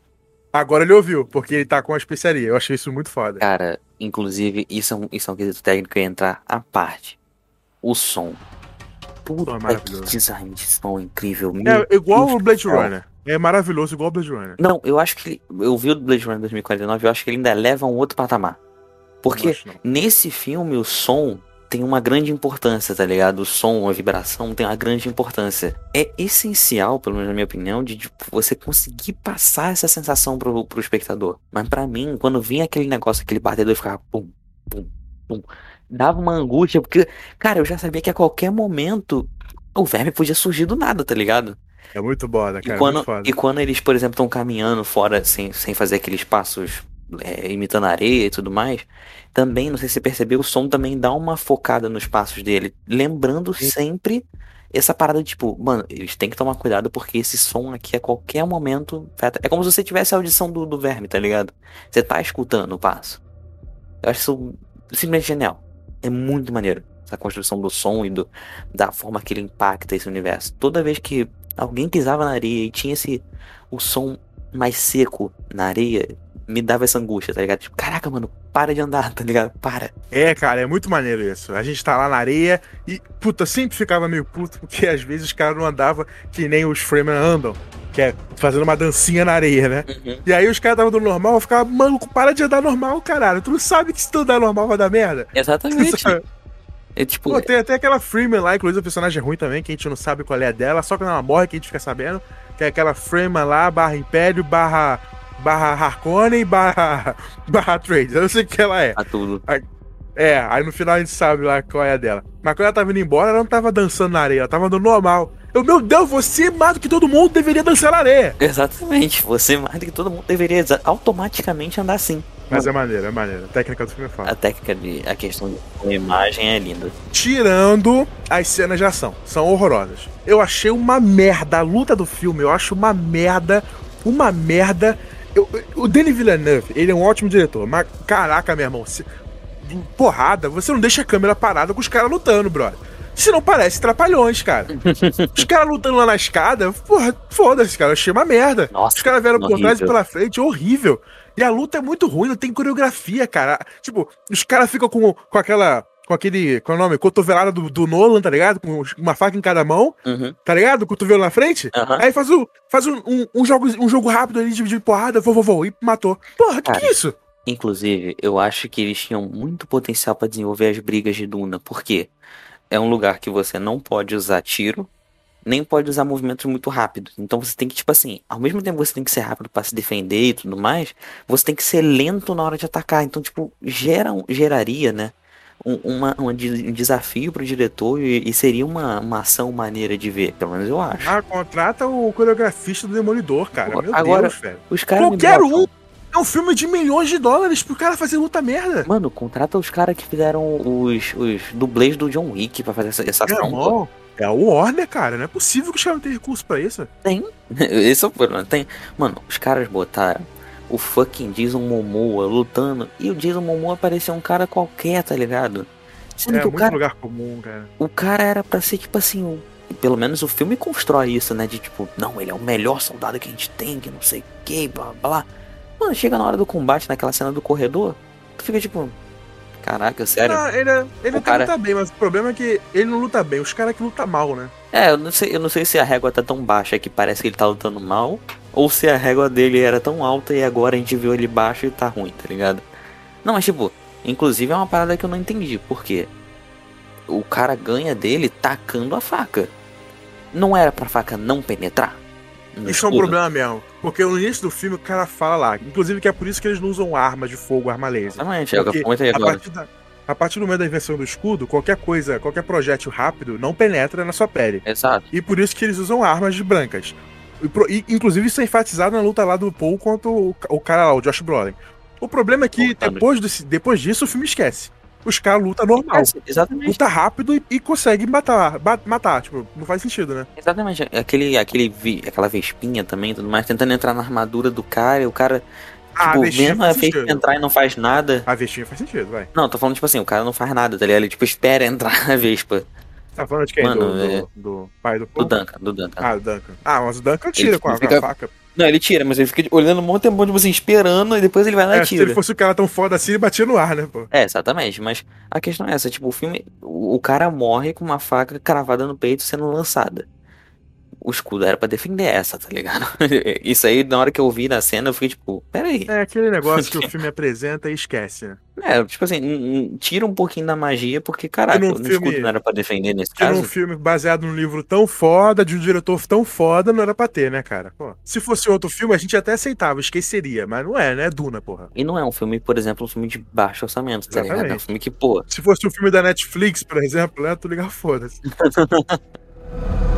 Agora ele ouviu, porque ele tá com a especiaria. Eu achei isso muito foda. Cara, inclusive, isso é um, isso é um quesito técnico que ia entrar à parte. O som. Puta que maravilhoso. design de som incrível. É igual o Blade. Runner. É maravilhoso, igual o Blade Runner. Não, eu acho que ele, eu vi o Blade Runner 2049, eu acho que ele ainda leva a um outro patamar. Porque Não acho, não. nesse filme o som tem uma grande importância, tá ligado? O som, a vibração tem uma grande importância. É essencial, pelo menos na minha opinião, de você conseguir passar essa sensação pro, pro espectador. Mas pra mim, quando vinha aquele negócio, aquele batedor e ficava pum, pum, pum, dava uma angústia, porque, cara, eu já sabia que a qualquer momento o verme podia surgir do nada, tá ligado? É muito foda, E cara. quando, foda. e quando eles, por exemplo, estão caminhando fora sem, sem fazer aqueles passos é, imitando areia e tudo mais, também, não sei se você percebeu, o som também dá uma focada nos passos dele, lembrando Sim. sempre essa parada de tipo, mano, eles têm que tomar cuidado porque esse som aqui a qualquer momento. É como se você tivesse a audição do, do verme, tá ligado? Você tá escutando o passo. Eu acho isso simplesmente genial. É muito maneiro. Essa construção do som e do, da forma que ele impacta esse universo. Toda vez que alguém pisava na areia e tinha esse o som mais seco na areia, me dava essa angústia, tá ligado? Tipo, caraca, mano, para de andar, tá ligado? Para. É, cara, é muito maneiro isso. A gente tá lá na areia e, puta, sempre ficava meio puto, porque às vezes os caras não andavam que nem os Freeman andam, que é fazendo uma dancinha na areia, né? E aí os caras estavam andando normal, eu ficava, mano, para de andar normal, caralho. Tu não sabe que se tu andar normal vai dar merda? Exatamente. É tipo, Pô, tem até aquela Freeman lá, inclusive o personagem é ruim também, que a gente não sabe qual é a dela, só quando ela morre que a gente fica sabendo. Que é aquela Freeman lá, barra Império, barra. Barra Harkonnen, barra. barra Trade. Eu não sei o que ela é. a tudo. É, aí no final a gente sabe lá qual é a dela. Mas quando ela tava indo embora, ela não tava dançando na areia, ela tava andando normal. Eu, meu Deus, você mais do que todo mundo deveria dançar na areia. Exatamente. Você mais do que todo mundo deveria automaticamente andar assim. Mas é maneiro, é maneiro. A técnica do filme é foda. A técnica de. a questão de imagem é linda. Tirando as cenas de ação, são horrorosas. Eu achei uma merda. A luta do filme, eu acho uma merda. Uma merda. Eu- o Denis Villeneuve, ele é um ótimo diretor, mas caraca, meu irmão. Se, porrada, você não deixa a câmera parada com os caras lutando, brother. Senão parece trapalhões, cara. Os caras lutando lá na escada, porra, foda-se, cara. Eu achei uma merda. Nossa, Os caras vieram por trás e pela frente, horrível. E a luta é muito ruim, não tem coreografia, cara. Tipo, os caras ficam com, com aquela. Com aquele. Qual é o nome? Cotovelada do, do Nolan, tá ligado? Com uma faca em cada mão, Uhum. tá ligado? Cotovelo na frente. Aham. Aí faz, um, faz um, um, um jogo, um jogo rápido ali de, de porrada, vou, vou, vou, e matou. Porra, que, que é isso? Inclusive, eu acho que eles tinham muito potencial pra desenvolver as brigas de Duna, porque é um lugar que você não pode usar tiro, nem pode usar movimentos muito rápidos. Então você tem que, tipo assim, ao mesmo tempo que você tem que ser rápido pra se defender e tudo mais, você tem que ser lento na hora de atacar. Então, tipo, gera, geraria, né? Um- Uma, uma de- um desafio pro diretor e, e seria uma, uma ação maneira de ver, pelo menos eu acho. Ah, contrata o coreografista do Demolidor, cara. Meu Agora- Deus, velho. Os caras Qualquer um. É um filme de milhões de dólares pro cara fazer luta merda. Mano, contrata os caras que fizeram os, os dublês do John Wick pra fazer essa, essa Meu ação. é o Warner, cara. Não é possível que os caras não tenham recurso pra isso. Tem. Esse é o problema. Tem. Mano, os caras botaram o fucking Jason Momoa lutando e o Jason Momoa parecia um cara qualquer, tá ligado? Sendo É que o muito cara, lugar comum, cara. o cara era pra ser tipo assim, o- pelo menos o filme constrói isso, né? De tipo, não, ele é o melhor soldado que a gente tem, que não sei o que, blá blá. blá. Mano, chega na hora do combate, naquela cena do corredor, tu fica tipo, caraca, sério? Não, ele, ele O até cara- luta bem, mas o problema é que ele não luta bem. Os caras que lutam mal, né? É, eu não sei, eu não sei se a régua tá tão baixa que parece que ele tá lutando mal, ou se a régua dele era tão alta e agora a gente viu ele baixo e tá ruim, tá ligado? Não, mas tipo, inclusive é uma parada que eu não entendi, por quê? O cara ganha dele tacando a faca. Não era pra faca não penetrar? Isso é um problema mesmo. Porque no início do filme o cara fala lá. Inclusive que é por isso que eles não usam armas de fogo, arma laser. Exatamente, é o que eu Porque comentei a agora. partir, da, a partir do momento da invenção do escudo, qualquer coisa, qualquer projétil rápido não penetra na sua pele. Exato. E por isso que eles usam armas brancas. E, inclusive isso é enfatizado na luta lá do Paul contra o, o cara lá, o Josh Brolin. O problema é que depois, depois disso o filme esquece. Os caras lutam normal. Exatamente. Luta rápido e, e consegue matar, matar. Tipo, não faz sentido, né? Exatamente. Aquele, aquele, vi- aquela vespinha também, e tudo mais, tentando entrar na armadura do cara, e o cara, Ah, tipo, a faz vespa sentido. entrar e não faz nada. A vestinha faz sentido, vai. Não, tô falando tipo assim, o cara não faz nada, tá ligado? Ele tipo espera entrar a Vespa. Tá falando de quem? Mano, do, é- do, do pai do Do povo? Duncan, do Duncan. Ah, o Duncan. Ah, mas o Duncan tira Ele com a, fica- faca. Não, ele tira, mas ele fica olhando um monte de tipo assim, esperando, e depois ele vai lá e É, se tira. ele fosse um cara tão foda assim, ele batia no ar, né, pô? É, exatamente, mas a questão é essa, tipo, o filme, o, o cara morre com uma faca cravada no peito sendo lançada. O escudo era pra defender essa, tá ligado? Isso aí, na hora que eu vi na cena, eu fiquei tipo, peraí. É aquele negócio que o filme apresenta e esquece, né? É, tipo assim, tira um pouquinho da magia, porque, caraca, o filme- escudo não era pra defender nesse num caso. filme baseado num livro tão foda, de um diretor tão foda, não era pra ter, né, cara? Pô, se fosse outro filme, a gente até aceitava, esqueceria, mas não é, né? Duna, porra. E não é um filme, por exemplo, um filme de baixo orçamento, tá ligado? É um Exatamente. filme que, pô, Se fosse um filme da Netflix, por exemplo, né? Tu ligar foda-se.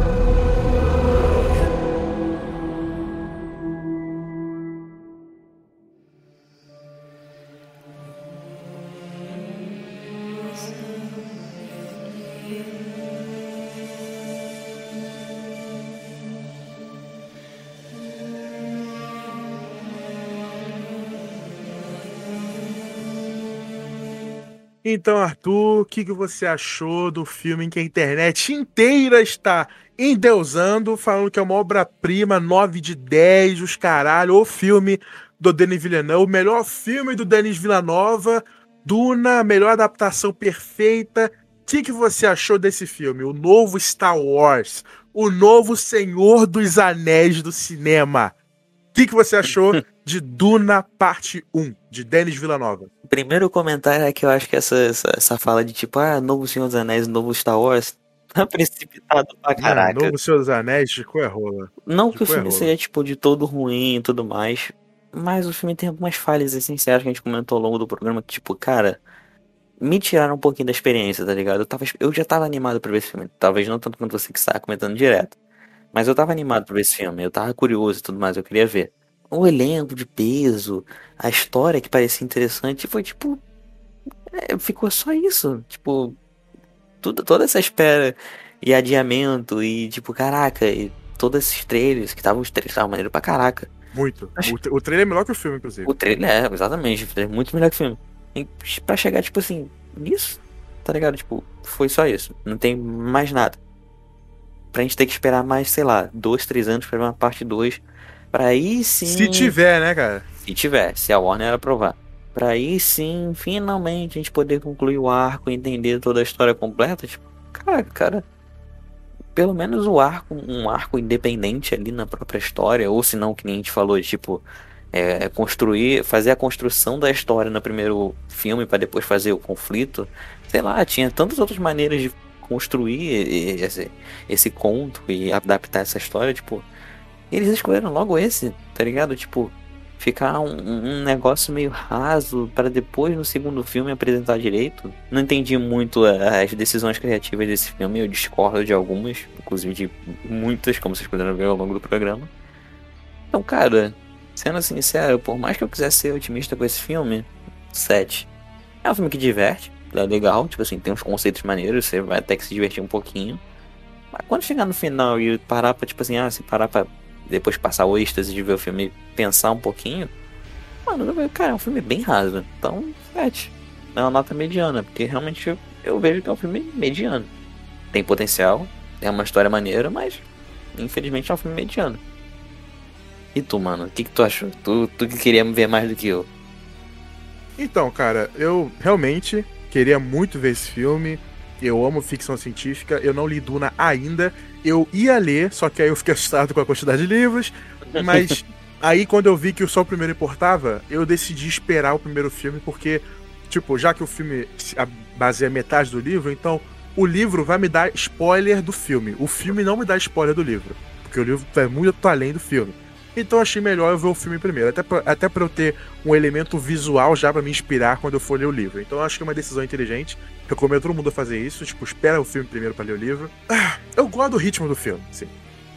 Então, Arthur, o que, que você achou do filme em que a internet inteira está endeusando, falando que é uma obra-prima, 9 de 10, os caralho, o filme do Denis Villeneuve, o melhor filme do Denis Villanova, Duna, a melhor adaptação perfeita. O que, que você achou desse filme? O novo Star Wars, o novo Senhor dos Anéis do cinema. O que, que você achou de Duna Parte 1, de Denis Villanova? primeiro comentário é que eu acho que essa, essa, essa fala de tipo, ah, novo Senhor dos Anéis, novo Star Wars, tá precipitado pra caraca. Mano, novo Senhor dos Anéis, ficou é rola. Não que o Tipo, filme errou. seja, tipo, de todo ruim e tudo mais, mas o filme tem algumas falhas essenciais que a gente comentou ao longo do programa, que, tipo, cara, me tiraram um pouquinho da experiência, tá ligado? Eu, tava, eu já tava animado pra ver esse filme, talvez não tanto quanto você que está comentando direto, mas eu tava animado pra ver esse filme, eu tava curioso e tudo mais, eu queria ver. O elenco de peso, a história que parecia interessante, foi tipo. é, ficou só isso. Tipo, tudo, toda essa espera e adiamento e, tipo, caraca, e todos esses trailers, que estavam os trailers, estavam maneiro pra caraca. Muito. O, o trailer é melhor que o filme, inclusive. O trailer é, exatamente, o trailer é muito melhor que o filme. E pra chegar, tipo assim, nisso, tá ligado? Tipo, foi só isso. Não tem mais nada. Pra gente ter que esperar mais, sei lá, dois, três anos pra ver uma parte 2. Pra aí sim. Se tiver, né, cara? Se tiver, se a Warner aprovar. Pra aí sim, finalmente, a gente poder concluir o arco e entender toda a história completa. Tipo, cara, cara. Pelo menos o arco, um arco independente ali na própria história, ou se não, que nem a gente falou, tipo, é, construir, fazer a construção da história no primeiro filme pra depois fazer o conflito. Sei lá, tinha tantas outras maneiras de construir esse, esse conto e adaptar essa história, tipo, eles escolheram logo esse, tá ligado? Tipo, ficar um, um negócio meio raso para depois no segundo filme apresentar direito. Não entendi muito a- as decisões criativas desse filme, eu discordo de algumas, inclusive de muitas, como vocês puderam ver ao longo do programa. Então, cara, sendo sincero, por mais que eu quisesse ser otimista com esse filme, 7. É um filme que diverte, é legal, tipo assim, tem uns conceitos maneiros, você vai até que se divertir um pouquinho. Mas quando chegar no final e parar pra, tipo assim, ah, se parar pra depois passar o êxtase de ver o filme pensar um pouquinho, mano, cara, é um filme bem raso. Então, 7. É uma nota mediana, porque realmente eu, eu vejo que é um filme mediano. Tem potencial, é uma história maneira, mas infelizmente é um filme mediano. E tu, mano, o que, que tu achou? Tu, tu que queria ver mais do que eu. Então, cara, eu realmente queria muito ver esse filme. Eu amo ficção científica. Eu não li Duna ainda. Eu ia ler, só que aí eu fiquei assustado com a quantidade de livros. Mas aí, quando eu vi que só o primeiro importava, eu decidi esperar o primeiro filme, porque, tipo, já que o filme baseia metade do livro, então o livro vai me dar spoiler do filme. O filme não me dá spoiler do livro. Porque o livro é muito além do filme. Então achei melhor eu ver o filme primeiro. Até pra, até pra eu ter um elemento visual já pra me inspirar quando eu for ler o livro. Então acho que é uma decisão inteligente. Recomendo todo mundo a fazer isso. Tipo, espera o filme primeiro pra ler o livro. Ah, eu gosto do ritmo do filme, sim.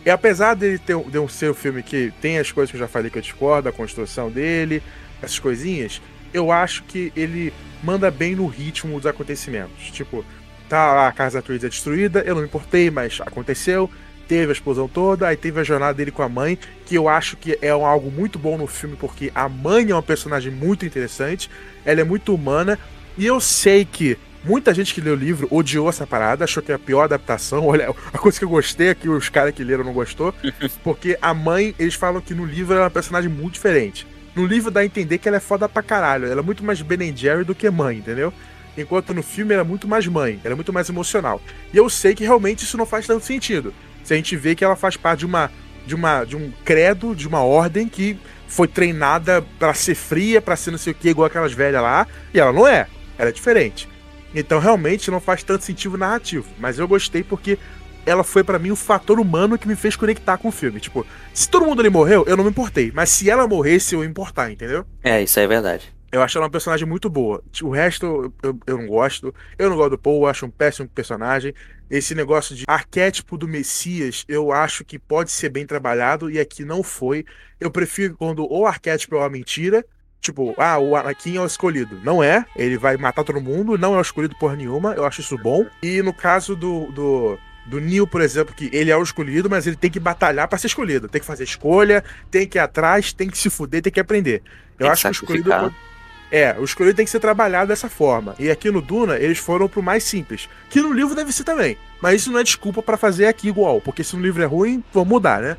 E apesar dele ter, de um ser um filme que tem as coisas que eu já falei que eu discordo, a construção dele, essas coisinhas, eu acho que ele manda bem no ritmo dos acontecimentos. Tipo, tá lá a casa da Theresa destruída, eu não me importei, mas aconteceu. Teve a explosão toda, aí teve a jornada dele com a mãe, que eu acho que é um- algo muito bom no filme, porque a mãe é uma personagem muito interessante, ela é muito humana, e eu sei que Muita gente que leu o livro odiou essa parada, achou que é a pior adaptação. Olha, a coisa que eu gostei é que os caras que leram não gostou, porque a mãe, eles falam que no livro ela é uma personagem muito diferente. No livro dá a entender que ela é foda pra caralho, ela é muito mais Ben Jerry do que mãe, entendeu? Enquanto no filme ela é muito mais mãe, ela é muito mais emocional. E eu sei que realmente isso não faz tanto sentido. Se a gente vê que ela faz parte de uma de uma de um credo, de uma ordem que foi treinada para ser fria, para ser não sei o que, igual aquelas velhas lá, e ela não é. Ela é diferente. Então realmente não faz tanto sentido narrativo. Mas eu gostei porque ela foi para mim o fator humano que me fez conectar com o filme. Tipo, se todo mundo ali morreu, eu não me importei. Mas se ela morresse, eu ia importar, entendeu? É, isso é verdade. Eu acho ela uma personagem muito boa. O resto eu, eu não gosto. Eu não gosto do Paul, eu acho um péssimo personagem. Esse negócio de arquétipo do Messias, eu acho que pode ser bem trabalhado e aqui não foi. Eu prefiro quando o arquétipo é uma mentira Tipo, ah, o Anakin é o escolhido. Não é, ele vai matar todo mundo, não é o escolhido por nenhuma, eu acho isso bom. E no caso do, do, do Neil, por exemplo, que ele é o escolhido, mas ele tem que batalhar para ser escolhido. Tem que fazer escolha, tem que ir atrás, tem que se fuder, tem que aprender. Eu acho que o escolhido. É, o escolhido tem que ser trabalhado dessa forma. E aqui no Duna, eles foram pro mais simples. Que no livro deve ser também. Mas isso não é desculpa para fazer aqui igual. Porque se no livro é ruim, vão mudar, né?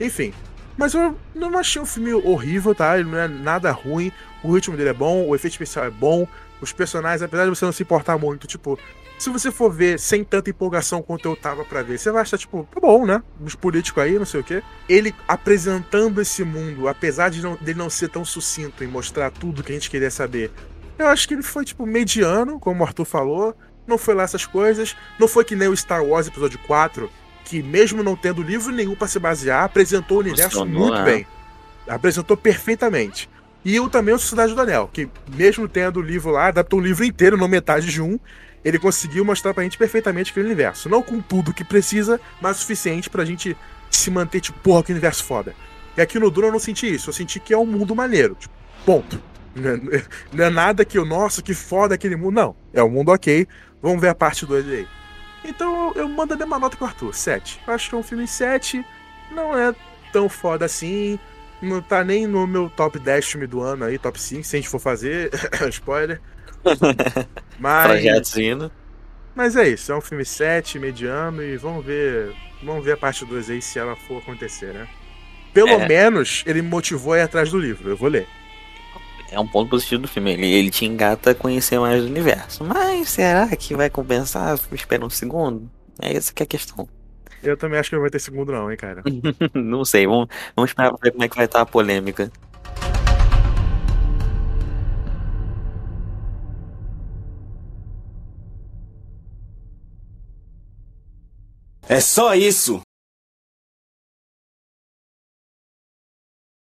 Enfim, mas eu não achei um filme horrível, tá? Ele não é nada ruim. O ritmo dele é bom, o efeito especial é bom. Os personagens, apesar de você não se importar muito, tipo, se você for ver sem tanta empolgação quanto eu tava para ver, você vai achar, tipo, tá bom, né? Os políticos aí, não sei o quê. Ele apresentando esse mundo, apesar de não, dele não ser tão sucinto em mostrar tudo que a gente queria saber, eu acho que ele foi, tipo, mediano, como o Arthur falou. Não foi lá essas coisas. Não foi que nem o Star Wars Episódio 4, que, mesmo não tendo livro nenhum para se basear, apresentou o universo muito é. bem. Apresentou perfeitamente. E eu também o Sociedade do Anel, que, mesmo tendo o livro lá, adaptou o livro inteiro, não metade de um, ele conseguiu mostrar pra gente perfeitamente aquele universo. Não com tudo que precisa, mas o suficiente pra gente se manter, tipo, porra, que universo foda. E aqui no Duna eu não senti isso, eu senti que é um mundo maneiro. Tipo, ponto. Não é, não é nada que eu, nossa, que foda aquele mundo. Não. É um mundo ok. Vamos ver a parte 2 aí. Então eu, eu mando a mesma nota que o Arthur, 7. Acho que é um filme 7, não é tão foda assim. Não tá nem no meu top 10 filme do ano aí, top 5, se a gente for fazer. Spoiler. Mas. indo. Mas é isso, é um filme 7, mediano, e vamos ver. Vamos ver a parte 2 aí se ela for acontecer, né? Pelo é. menos ele me motivou a ir atrás do livro, eu vou ler é um ponto positivo do filme. Ele, ele te engata a conhecer mais do universo. Mas será que vai compensar? Espera um segundo. É essa que é a questão. Eu também acho que não vai ter segundo, não, hein, cara. não sei. Vamos, vamos esperar pra ver como é que vai estar a polêmica. É só isso!